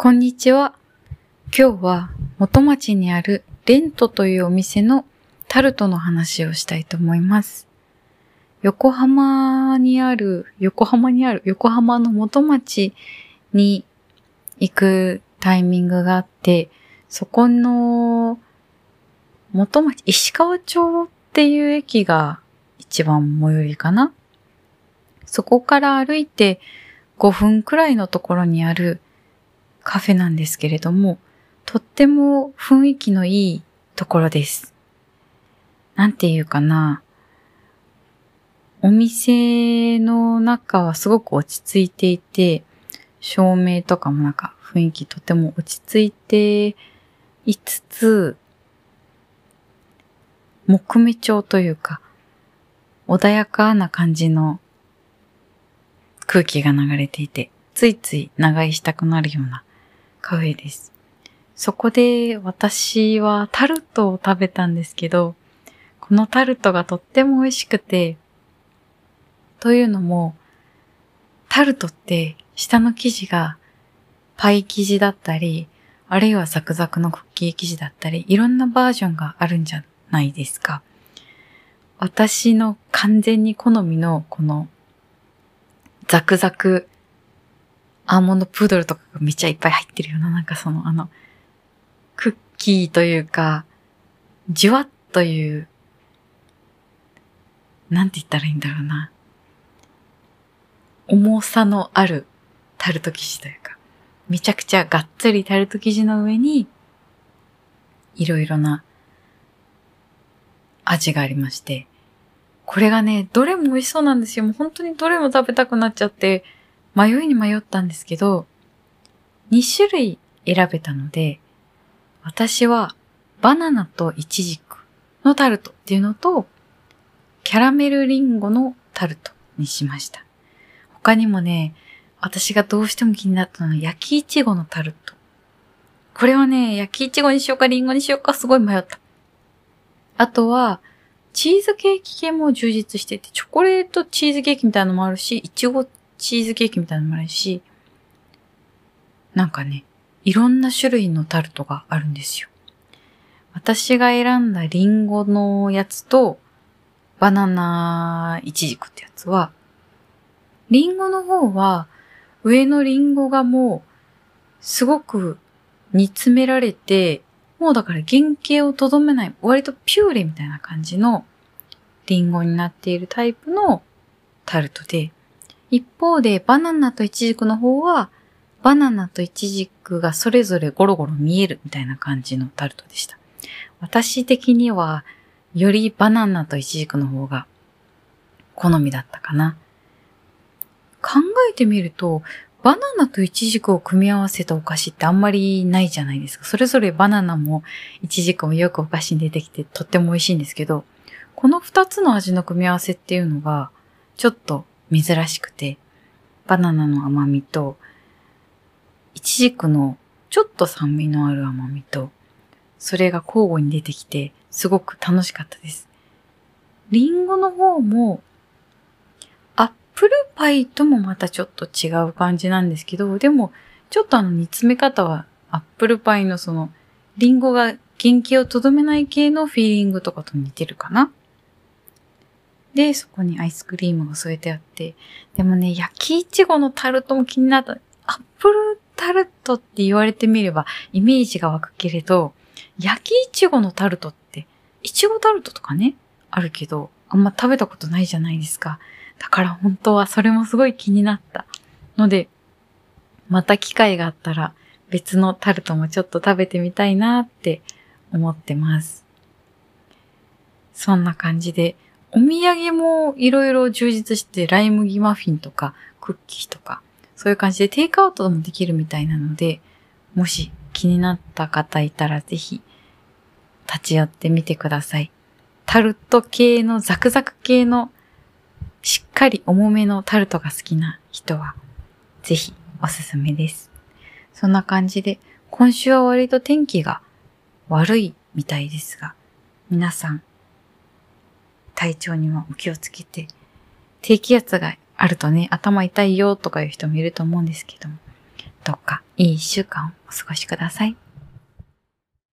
こんにちは。今日は元町にあるレントというお店のタルトの話をしたいと思います。横浜にある、横浜にある、横浜の元町に行くタイミングがあって、そこの元町、石川町っていう駅が一番最寄りかな。そこから歩いて5分くらいのところにあるカフェなんですけれども、とっても雰囲気のいいところです。なんていうかな。お店の中はすごく落ち着いていて、照明とかもなんか雰囲気とても落ち着いていつつ、木目調というか、穏やかな感じの空気が流れていて、ついつい長居したくなるようなカフェです。そこで私はタルトを食べたんですけど、このタルトがとっても美味しくて、というのも、タルトって下の生地がパイ生地だったり、あるいはザクザクのクッキー生地だったり、いろんなバージョンがあるんじゃないですか。私の完全に好みのこのザクザクアーモンドプードルとかがめっちゃいっぱい入ってるような、なんかそのあの、クッキーというか、じゅわっという、なんて言ったらいいんだろうな。重さのあるタルト生地というか、めちゃくちゃがっつりタルト生地の上に、いろいろな味がありまして、これがね、どれも美味しそうなんですよ。もう本当にどれも食べたくなっちゃって、迷いに迷ったんですけど、2種類選べたので、私はバナナとイチジクのタルトっていうのと、キャラメルリンゴのタルトにしました。他にもね、私がどうしても気になったのは焼きイチゴのタルト。これはね、焼きイチゴにしようかリンゴにしようかすごい迷った。あとは、チーズケーキ系も充実してて、チョコレートチーズケーキみたいなのもあるし、イチゴチーズケーキみたいなのもあるし、なんかね、いろんな種類のタルトがあるんですよ。私が選んだリンゴのやつと、バナナイチジクってやつは、リンゴの方は、上のリンゴがもう、すごく煮詰められて、もうだから原型をとどめない、割とピューレみたいな感じのリンゴになっているタイプのタルトで、一方でバナナとイチジクの方は、バナナとイチジクがそれぞれゴロゴロ見えるみたいな感じのタルトでした。私的には、よりバナナとイチジクの方が好みだったかな。考えてみると、バナナとイチジクを組み合わせたお菓子ってあんまりないじゃないですか。それぞれバナナもイチジクもよくお菓子に出てきてとっても美味しいんですけど、この二つの味の組み合わせっていうのがちょっと珍しくて、バナナの甘みと、イチジクのちょっと酸味のある甘みと、それが交互に出てきて、すごく楽しかったです。リンゴの方も、アップルパイともまたちょっと違う感じなんですけど、でも、ちょっとあの煮詰め方は、アップルパイのその、リンゴが原型をとどめない系のフィーリングとかと似てるかなで、そこにアイスクリームが添えてあって、でもね、焼きいちごのタルトも気になった。アップルタルトって言われてみればイメージが湧くけれど、焼きいちごのタルトって、いちごタルトとかね、あるけど、あんま食べたことないじゃないですか。だから本当はそれもすごい気になった。ので、また機会があったら別のタルトもちょっと食べてみたいなって思ってます。そんな感じで、お土産もいろいろ充実して、ライ麦マフィンとかクッキーとか、そういう感じでテイクアウトもできるみたいなので、もし気になった方いたらぜひ立ち寄ってみてください。タルト系のザクザク系のしっかり重めのタルトが好きな人はぜひおすすめです。そんな感じで今週は割と天気が悪いみたいですが皆さん体調にもお気をつけて低気圧があるとね頭痛いよとかいう人もいると思うんですけどもどっかいい一週間をお過ごしください。